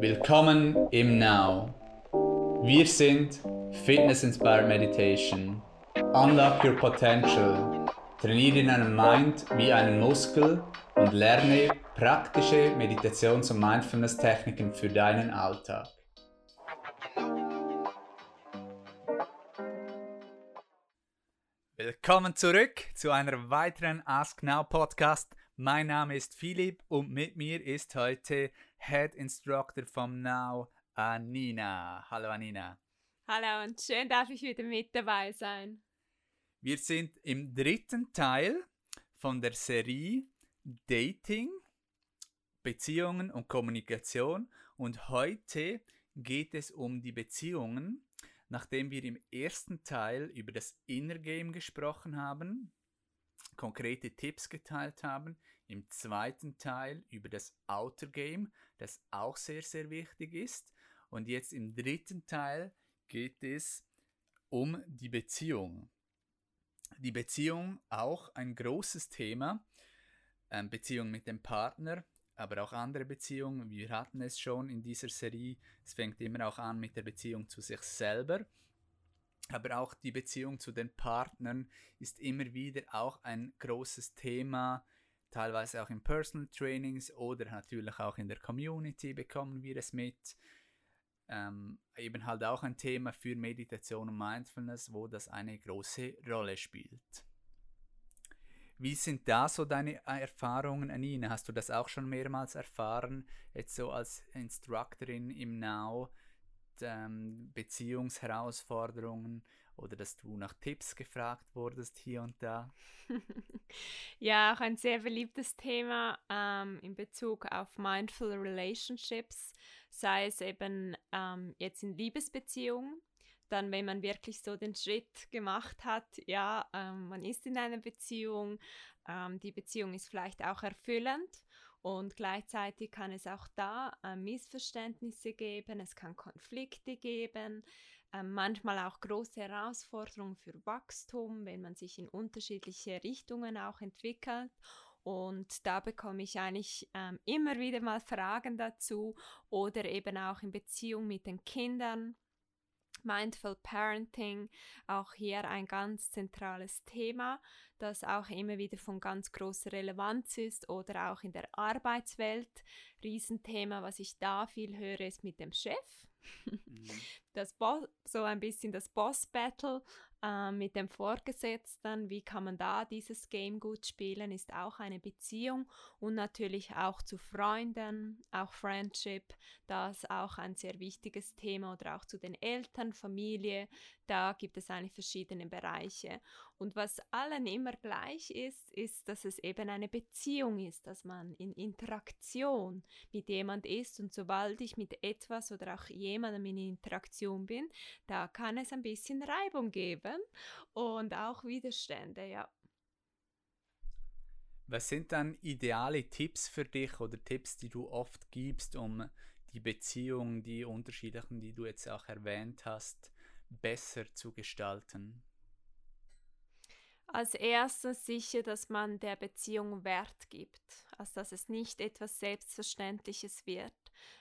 Willkommen im Now. Wir sind Fitness Inspired Meditation. Unlock your potential. Trainiere deinen Mind wie einen Muskel und lerne praktische Meditations- und Mindfulness-Techniken für deinen Alltag. Willkommen zurück zu einer weiteren Ask Now Podcast. Mein Name ist Philipp und mit mir ist heute Head Instructor vom Now, Anina. Hallo Anina. Hallo und schön darf ich wieder mit dabei sein. Wir sind im dritten Teil von der Serie Dating, Beziehungen und Kommunikation und heute geht es um die Beziehungen, nachdem wir im ersten Teil über das Inner Game gesprochen haben, konkrete Tipps geteilt haben, im zweiten Teil über das Outer Game, das auch sehr, sehr wichtig ist. Und jetzt im dritten Teil geht es um die Beziehung. Die Beziehung auch ein großes Thema. Ähm, Beziehung mit dem Partner, aber auch andere Beziehungen. Wir hatten es schon in dieser Serie. Es fängt immer auch an mit der Beziehung zu sich selber. Aber auch die Beziehung zu den Partnern ist immer wieder auch ein großes Thema teilweise auch in Personal Trainings oder natürlich auch in der Community bekommen wir es mit. Ähm, eben halt auch ein Thema für Meditation und Mindfulness, wo das eine große Rolle spielt. Wie sind da so deine Erfahrungen, Anina? Hast du das auch schon mehrmals erfahren, jetzt so als Instructorin im Now, ähm, Beziehungsherausforderungen oder dass du nach Tipps gefragt wurdest hier und da? ja, auch ein sehr beliebtes Thema ähm, in Bezug auf Mindful Relationships, sei es eben ähm, jetzt in Liebesbeziehungen, dann wenn man wirklich so den Schritt gemacht hat, ja, ähm, man ist in einer Beziehung, ähm, die Beziehung ist vielleicht auch erfüllend und gleichzeitig kann es auch da äh, Missverständnisse geben, es kann Konflikte geben, äh, manchmal auch große Herausforderungen für Wachstum, wenn man sich in unterschiedliche Richtungen auch entwickelt. Und da bekomme ich eigentlich ähm, immer wieder mal Fragen dazu oder eben auch in Beziehung mit den Kindern. Mindful Parenting, auch hier ein ganz zentrales Thema, das auch immer wieder von ganz großer Relevanz ist oder auch in der Arbeitswelt. Riesenthema, was ich da viel höre, ist mit dem Chef. Mhm. Das Bo so ein bisschen das Boss-Battle äh, mit dem Vorgesetzten, wie kann man da dieses Game gut spielen, ist auch eine Beziehung und natürlich auch zu Freunden, auch Friendship, das ist auch ein sehr wichtiges Thema oder auch zu den Eltern, Familie, da gibt es eigentlich verschiedene Bereiche. Und was allen immer gleich ist, ist, dass es eben eine Beziehung ist, dass man in Interaktion mit jemand ist und sobald ich mit etwas oder auch jemandem in Interaktion bin, da kann es ein bisschen Reibung geben und auch Widerstände, ja. Was sind dann ideale Tipps für dich oder Tipps, die du oft gibst, um die Beziehungen, die unterschiedlichen, die du jetzt auch erwähnt hast, besser zu gestalten? Als erstes sicher, dass man der Beziehung Wert gibt, also dass es nicht etwas Selbstverständliches wird,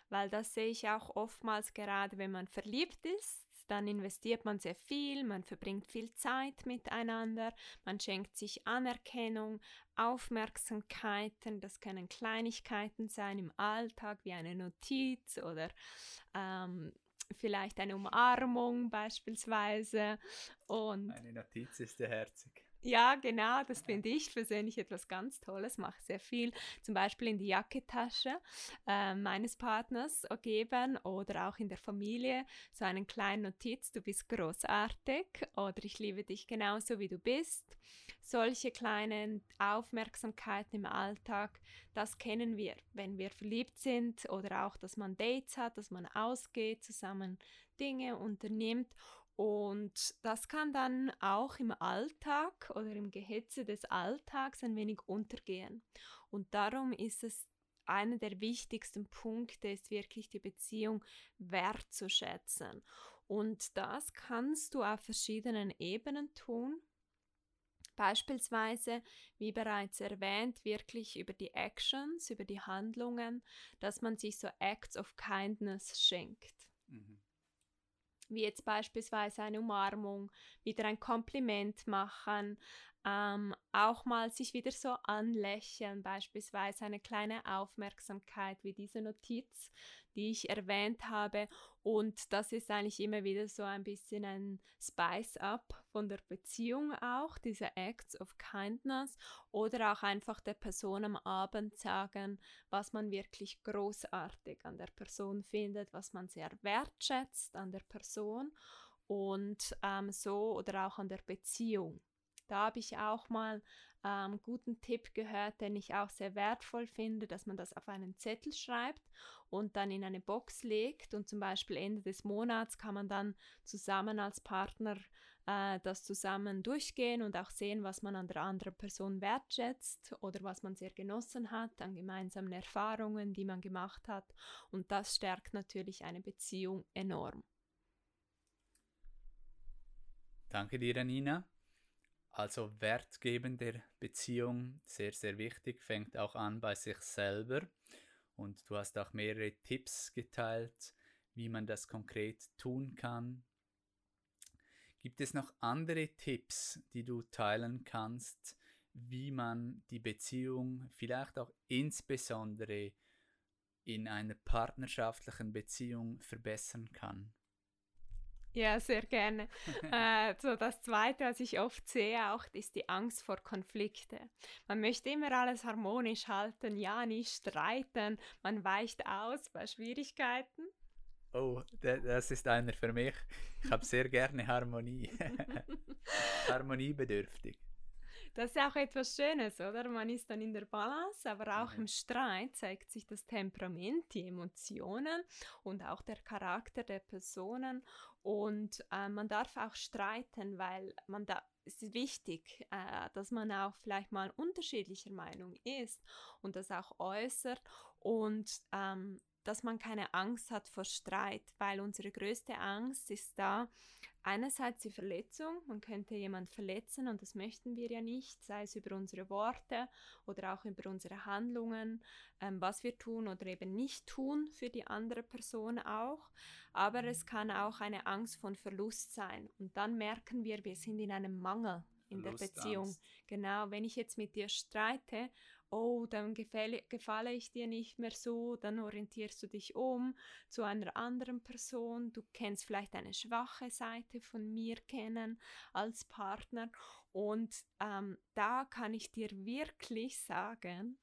weil das sehe ich auch oftmals gerade, wenn man verliebt ist, dann investiert man sehr viel, man verbringt viel Zeit miteinander, man schenkt sich Anerkennung, Aufmerksamkeiten, das können Kleinigkeiten sein im Alltag wie eine Notiz oder ähm, vielleicht eine Umarmung beispielsweise. Und eine Notiz ist sehr herzig. Ja, genau, das finde ich persönlich etwas ganz Tolles, mache sehr viel, zum Beispiel in die Jacketasche äh, meines Partners geben oder auch in der Familie so einen kleinen Notiz, du bist großartig oder ich liebe dich genauso wie du bist. Solche kleinen Aufmerksamkeiten im Alltag, das kennen wir, wenn wir verliebt sind oder auch, dass man Dates hat, dass man ausgeht, zusammen Dinge unternimmt und das kann dann auch im Alltag oder im Gehetze des Alltags ein wenig untergehen. Und darum ist es einer der wichtigsten Punkte, ist wirklich die Beziehung wertzuschätzen. Und das kannst du auf verschiedenen Ebenen tun. Beispielsweise, wie bereits erwähnt, wirklich über die Actions, über die Handlungen, dass man sich so Acts of Kindness schenkt. Mhm. Wie jetzt beispielsweise eine Umarmung, wieder ein Kompliment machen, ähm, auch mal sich wieder so anlächeln, beispielsweise eine kleine Aufmerksamkeit wie diese Notiz, die ich erwähnt habe. Und das ist eigentlich immer wieder so ein bisschen ein Spice-up von der Beziehung auch, diese Acts of Kindness oder auch einfach der Person am Abend sagen, was man wirklich großartig an der Person findet, was man sehr wertschätzt an der Person und ähm, so oder auch an der Beziehung. Da habe ich auch mal ähm, guten Tipp gehört, den ich auch sehr wertvoll finde, dass man das auf einen Zettel schreibt und dann in eine Box legt und zum Beispiel Ende des Monats kann man dann zusammen als Partner äh, das zusammen durchgehen und auch sehen, was man an der anderen Person wertschätzt oder was man sehr genossen hat an gemeinsamen Erfahrungen, die man gemacht hat und das stärkt natürlich eine Beziehung enorm. Danke dir, Nina. Also Wertgeben der Beziehung, sehr, sehr wichtig, fängt auch an bei sich selber. Und du hast auch mehrere Tipps geteilt, wie man das konkret tun kann. Gibt es noch andere Tipps, die du teilen kannst, wie man die Beziehung vielleicht auch insbesondere in einer partnerschaftlichen Beziehung verbessern kann? Ja, sehr gerne. äh, so das Zweite, was ich oft sehe, auch ist die Angst vor Konflikte. Man möchte immer alles harmonisch halten, ja, nicht streiten, man weicht aus bei Schwierigkeiten. Oh, das ist einer für mich. Ich habe sehr gerne Harmonie. Harmoniebedürftig. Das ist auch etwas Schönes, oder? Man ist dann in der Balance, aber auch mhm. im Streit zeigt sich das Temperament, die Emotionen und auch der Charakter der Personen. Und äh, man darf auch streiten, weil man da es ist wichtig, äh, dass man auch vielleicht mal unterschiedlicher Meinung ist und das auch äußert und ähm, dass man keine Angst hat vor Streit, weil unsere größte Angst ist da, einerseits die Verletzung, man könnte jemand verletzen und das möchten wir ja nicht, sei es über unsere Worte oder auch über unsere Handlungen, ähm, was wir tun oder eben nicht tun für die andere Person auch. Aber es kann auch eine Angst von Verlust sein und dann merken wir, wir sind in einem Mangel in der Beziehung. Genau, wenn ich jetzt mit dir streite oh, dann gefalle, gefalle ich dir nicht mehr so, dann orientierst du dich um zu einer anderen Person, du kennst vielleicht eine schwache Seite von mir kennen als Partner. Und ähm, da kann ich dir wirklich sagen,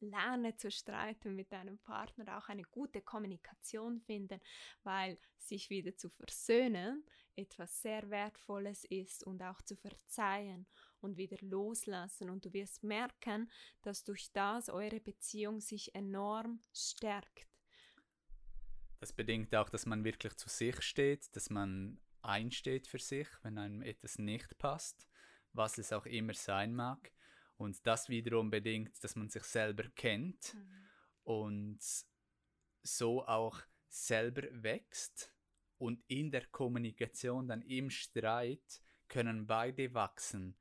lerne zu streiten mit deinem Partner, auch eine gute Kommunikation finden, weil sich wieder zu versöhnen etwas sehr Wertvolles ist und auch zu verzeihen und wieder loslassen. Und du wirst merken, dass durch das eure Beziehung sich enorm stärkt. Das bedingt auch, dass man wirklich zu sich steht, dass man einsteht für sich, wenn einem etwas nicht passt, was es auch immer sein mag. Und das wiederum bedingt, dass man sich selber kennt mhm. und so auch selber wächst und in der Kommunikation, dann im Streit, können beide wachsen.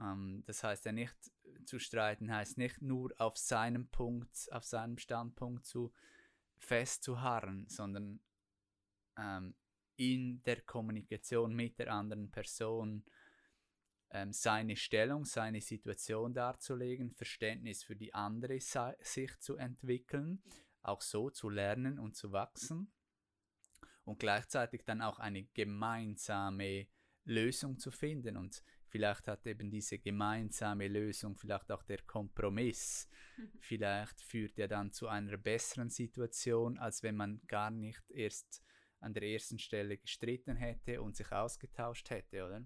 Ähm, das heißt ja nicht zu streiten, heißt nicht nur auf seinem Punkt, auf seinem Standpunkt zu festzuharren, sondern ähm, in der Kommunikation mit der anderen Person ähm, seine Stellung, seine Situation darzulegen, Verständnis für die andere Sicht zu entwickeln, auch so zu lernen und zu wachsen und gleichzeitig dann auch eine gemeinsame Lösung zu finden. Und Vielleicht hat eben diese gemeinsame Lösung, vielleicht auch der Kompromiss, vielleicht führt er dann zu einer besseren Situation, als wenn man gar nicht erst an der ersten Stelle gestritten hätte und sich ausgetauscht hätte, oder?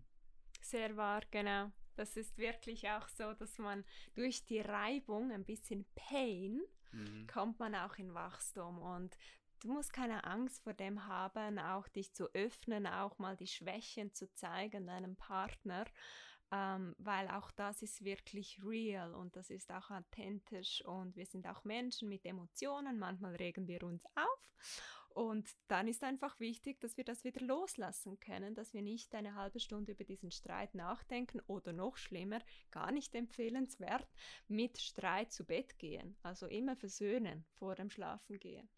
Sehr wahr, genau. Das ist wirklich auch so, dass man durch die Reibung, ein bisschen Pain, mhm. kommt man auch in Wachstum. Und du musst keine Angst vor dem haben, auch dich zu öffnen, auch mal die Schwächen zu zeigen deinem Partner, ähm, weil auch das ist wirklich real und das ist auch authentisch und wir sind auch Menschen mit Emotionen, manchmal regen wir uns auf Und dann ist einfach wichtig, dass wir das wieder loslassen können, dass wir nicht eine halbe Stunde über diesen Streit nachdenken oder noch schlimmer, gar nicht empfehlenswert, mit Streit zu Bett gehen. Also immer versöhnen vor dem Schlafengehen.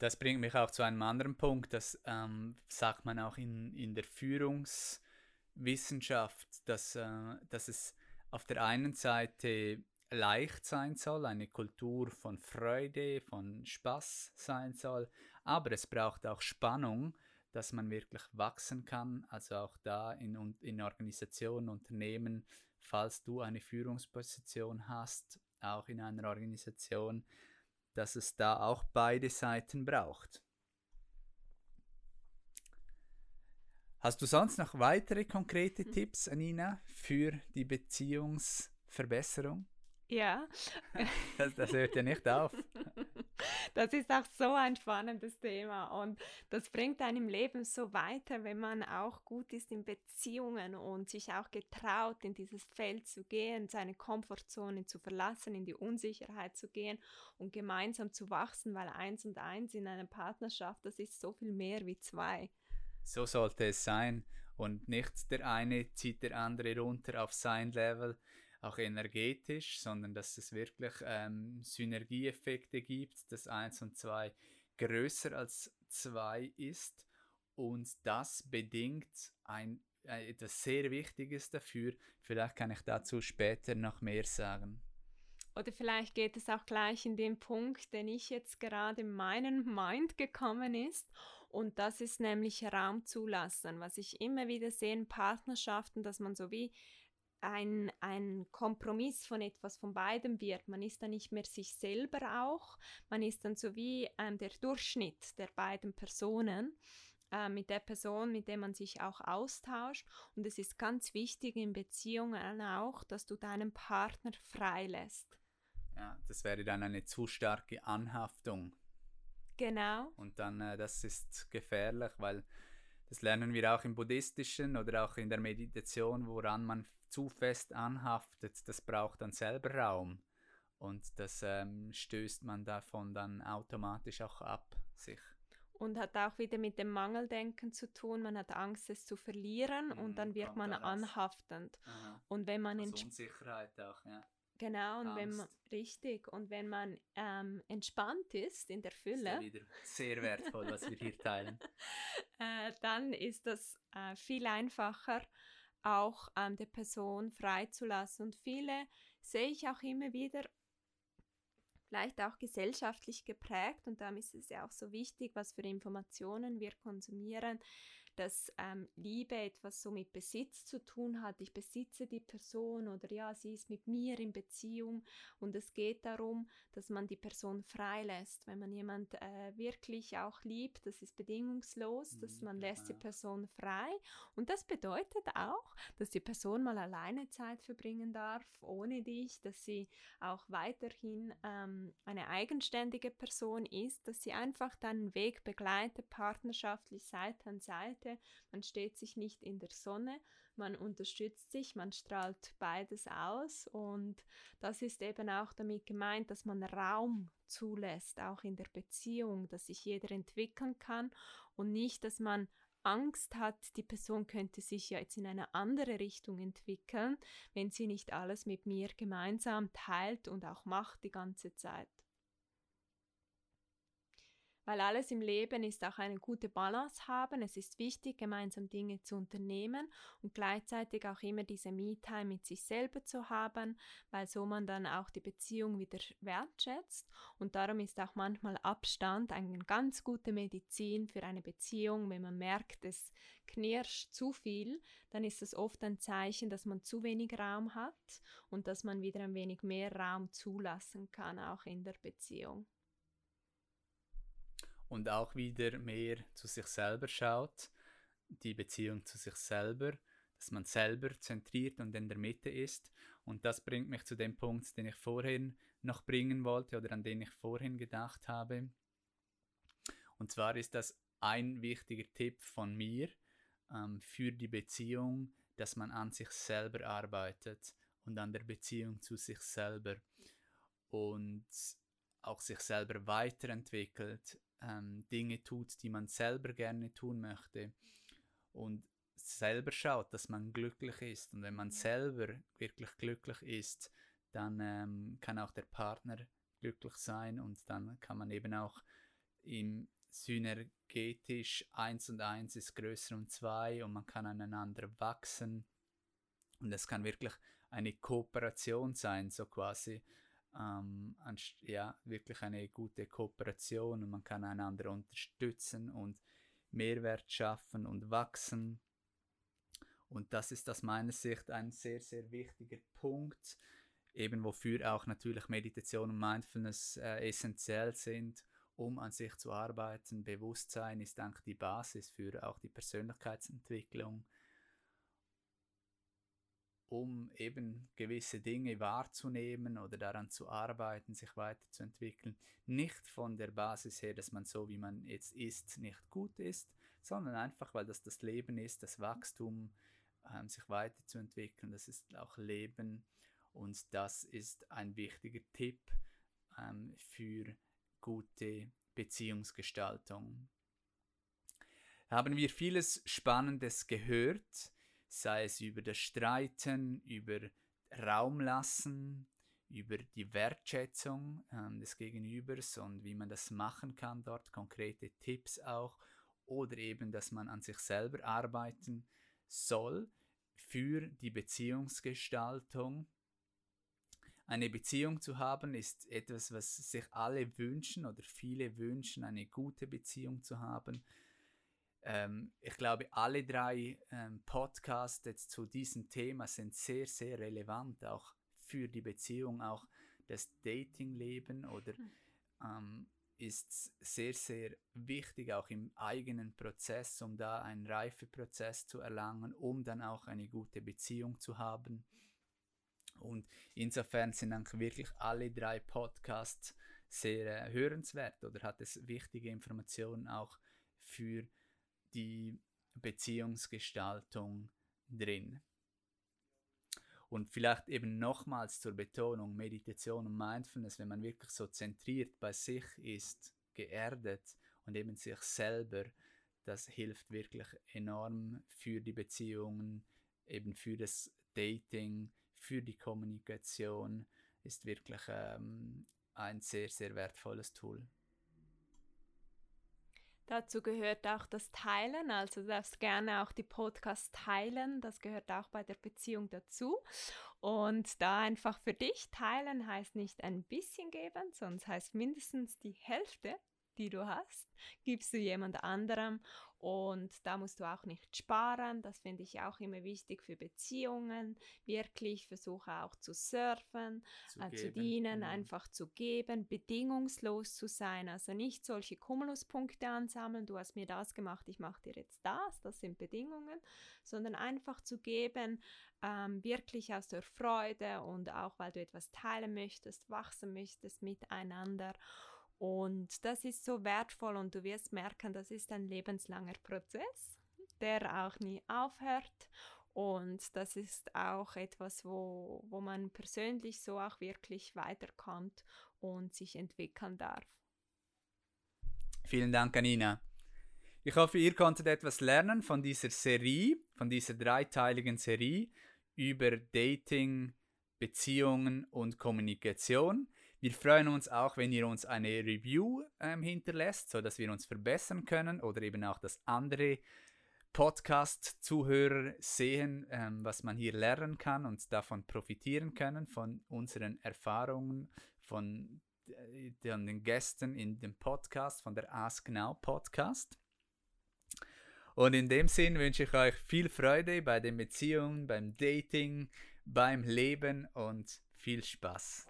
Das bringt mich auch zu einem anderen Punkt, das ähm, sagt man auch in, in der Führungswissenschaft, dass, äh, dass es auf der einen Seite leicht sein soll, eine Kultur von Freude, von Spaß sein soll, aber es braucht auch Spannung, dass man wirklich wachsen kann, also auch da in, in Organisationen, Unternehmen, falls du eine Führungsposition hast, auch in einer Organisation, dass es da auch beide Seiten braucht. Hast du sonst noch weitere konkrete hm. Tipps, Anina, für die Beziehungsverbesserung? Ja. Das, das, hört ja nicht auf. Das ist auch so ein spannendes Thema und das bringt einem Leben so weiter, wenn man auch gut ist in Beziehungen und sich auch getraut, in dieses Feld zu gehen, seine Komfortzone zu verlassen, in die Unsicherheit zu gehen und gemeinsam zu wachsen, weil eins und eins in einer Partnerschaft, das ist so viel mehr wie zwei. So sollte es sein und nicht der eine zieht der andere runter auf sein Level auch energetisch, sondern dass es wirklich ähm, Synergieeffekte gibt, dass 1 und 2 größer als 2 ist und das bedingt ein, äh, etwas sehr Wichtiges dafür. Vielleicht kann ich dazu später noch mehr sagen. Oder vielleicht geht es auch gleich in den Punkt, den ich jetzt gerade in meinen Mind gekommen ist. Und das ist nämlich Raum zulassen, was ich immer wieder sehe in Partnerschaften, dass man so wie ein, ein Kompromiss von etwas von beidem wird. Man ist dann nicht mehr sich selber auch, man ist dann so wie ähm, der Durchschnitt der beiden Personen äh, mit der Person, mit der man sich auch austauscht. Und es ist ganz wichtig in Beziehungen auch, dass du deinen Partner freilässt. Ja, das wäre dann eine zu starke Anhaftung. Genau. Und dann, äh, das ist gefährlich, weil das lernen wir auch im Buddhistischen oder auch in der Meditation, woran man zu fest anhaftet, das braucht dann selber Raum. Und das ähm, stößt man davon dann automatisch auch ab, sich. Und hat auch wieder mit dem Mangeldenken zu tun. Man hat Angst, es zu verlieren mhm, und dann wird man anhaftend. Aha. Und wenn man also Unsicherheit auch, ja. Genau, und Angst. wenn man richtig und wenn man ähm, entspannt ist in der Fülle. Ist wieder sehr wertvoll, was wir hier teilen. äh, dann ist das äh, viel einfacher auch ähm, der Person freizulassen. Und viele sehe ich auch immer wieder, vielleicht auch gesellschaftlich geprägt, und darum ist es ja auch so wichtig, was für Informationen wir konsumieren, dass ähm, Liebe etwas so mit Besitz zu tun hat. Ich besitze die Person oder ja, sie ist mit mir in Beziehung und es geht darum, dass man die Person freilässt. Wenn man jemand äh, wirklich auch liebt, das ist bedingungslos, dass mhm, man lässt die Person frei und das bedeutet auch, dass die Person mal alleine Zeit verbringen darf, ohne dich, dass sie auch weiterhin ähm, eine eigenständige Person ist, dass sie einfach deinen Weg begleitet, partnerschaftlich Seite an Seite Seite, man steht sich nicht in der Sonne, man unterstützt sich, man strahlt beides aus. Und das ist eben auch damit gemeint, dass man Raum zulässt, auch in der Beziehung, dass sich jeder entwickeln kann und nicht, dass man Angst hat, die Person könnte sich ja jetzt in eine andere Richtung entwickeln, wenn sie nicht alles mit mir gemeinsam teilt und auch macht die ganze Zeit weil alles im Leben ist auch eine gute Balance haben. Es ist wichtig, gemeinsam Dinge zu unternehmen und gleichzeitig auch immer diese Me-Time mit sich selber zu haben, weil so man dann auch die Beziehung wieder wertschätzt. Und darum ist auch manchmal Abstand eine ganz gute Medizin für eine Beziehung. Wenn man merkt, es knirscht zu viel, dann ist es oft ein Zeichen, dass man zu wenig Raum hat und dass man wieder ein wenig mehr Raum zulassen kann, auch in der Beziehung und auch wieder mehr zu sich selber schaut, die Beziehung zu sich selber, dass man selber zentriert und in der Mitte ist. Und das bringt mich zu dem Punkt, den ich vorhin noch bringen wollte oder an den ich vorhin gedacht habe. Und zwar ist das ein wichtiger Tipp von mir ähm, für die Beziehung, dass man an sich selber arbeitet und an der Beziehung zu sich selber. Und auch sich selber weiterentwickelt, ähm, Dinge tut, die man selber gerne tun möchte und selber schaut, dass man glücklich ist. Und wenn man selber wirklich glücklich ist, dann ähm, kann auch der Partner glücklich sein und dann kann man eben auch im synergetisch 1 und 1 ist größer und 2 und man kann aneinander wachsen und es kann wirklich eine Kooperation sein, so quasi ähm, ja, wirklich eine gute Kooperation und man kann einander unterstützen und Mehrwert schaffen und wachsen. Und das ist aus meiner Sicht ein sehr, sehr wichtiger Punkt, eben wofür auch natürlich Meditation und Mindfulness äh, essentiell sind, um an sich zu arbeiten. Bewusstsein ist eigentlich die Basis für auch die Persönlichkeitsentwicklung um eben gewisse Dinge wahrzunehmen oder daran zu arbeiten, sich weiterzuentwickeln. Nicht von der Basis her, dass man so, wie man jetzt ist, nicht gut ist, sondern einfach, weil das das Leben ist, das Wachstum, ähm, sich weiterzuentwickeln, das ist auch Leben und das ist ein wichtiger Tipp ähm, für gute Beziehungsgestaltung. Haben wir vieles Spannendes gehört sei es über das Streiten, über Raum lassen, über die Wertschätzung ähm, des Gegenübers und wie man das machen kann, dort konkrete Tipps auch, oder eben, dass man an sich selber arbeiten soll für die Beziehungsgestaltung. Eine Beziehung zu haben ist etwas, was sich alle wünschen oder viele wünschen, eine gute Beziehung zu haben. Ähm, ich glaube, alle drei ähm, Podcasts jetzt zu diesem Thema sind sehr, sehr relevant, auch für die Beziehung, auch das Datingleben oder hm. ähm, ist sehr, sehr wichtig, auch im eigenen Prozess, um da einen Reifeprozess zu erlangen, um dann auch eine gute Beziehung zu haben. Und insofern sind dann wirklich alle drei Podcasts sehr äh, hörenswert oder hat es wichtige Informationen auch für die Beziehungsgestaltung drin. Und vielleicht eben nochmals zur Betonung, Meditation und Mindfulness, wenn man wirklich so zentriert bei sich ist, geerdet und eben sich selber, das hilft wirklich enorm für die Beziehungen, eben für das Dating, für die Kommunikation, ist wirklich ähm, ein sehr, sehr wertvolles Tool. Dazu gehört auch das Teilen, also du darfst gerne auch die Podcasts teilen, das gehört auch bei der Beziehung dazu. Und da einfach für dich teilen heißt nicht ein bisschen geben, sondern heißt mindestens die Hälfte, die du hast, gibst du jemand anderem und da musst du auch nicht sparen. Das finde ich auch immer wichtig für Beziehungen. Wirklich versuche auch zu surfen, zu, äh, zu dienen, mhm. einfach zu geben, bedingungslos zu sein. Also nicht solche Kumuluspunkte ansammeln. Du hast mir das gemacht, ich mache dir jetzt das. Das sind Bedingungen, sondern einfach zu geben, ähm, wirklich aus der Freude und auch weil du etwas teilen möchtest, wachsen möchtest miteinander. Und das ist so wertvoll und du wirst merken, das ist ein lebenslanger Prozess, der auch nie aufhört. Und das ist auch etwas, wo, wo man persönlich so auch wirklich weiterkommt und sich entwickeln darf. Vielen Dank, Anina. Ich hoffe, ihr konntet etwas lernen von dieser Serie, von dieser dreiteiligen Serie über Dating, Beziehungen und Kommunikation. Wir freuen uns auch, wenn ihr uns eine Review ähm, hinterlässt, sodass wir uns verbessern können oder eben auch, dass andere Podcast-Zuhörer sehen, ähm, was man hier lernen kann und davon profitieren können, von unseren Erfahrungen, von äh, den Gästen in dem Podcast, von der Ask Now Podcast. Und in dem Sinn wünsche ich euch viel Freude bei den Beziehungen, beim Dating, beim Leben und viel Spaß.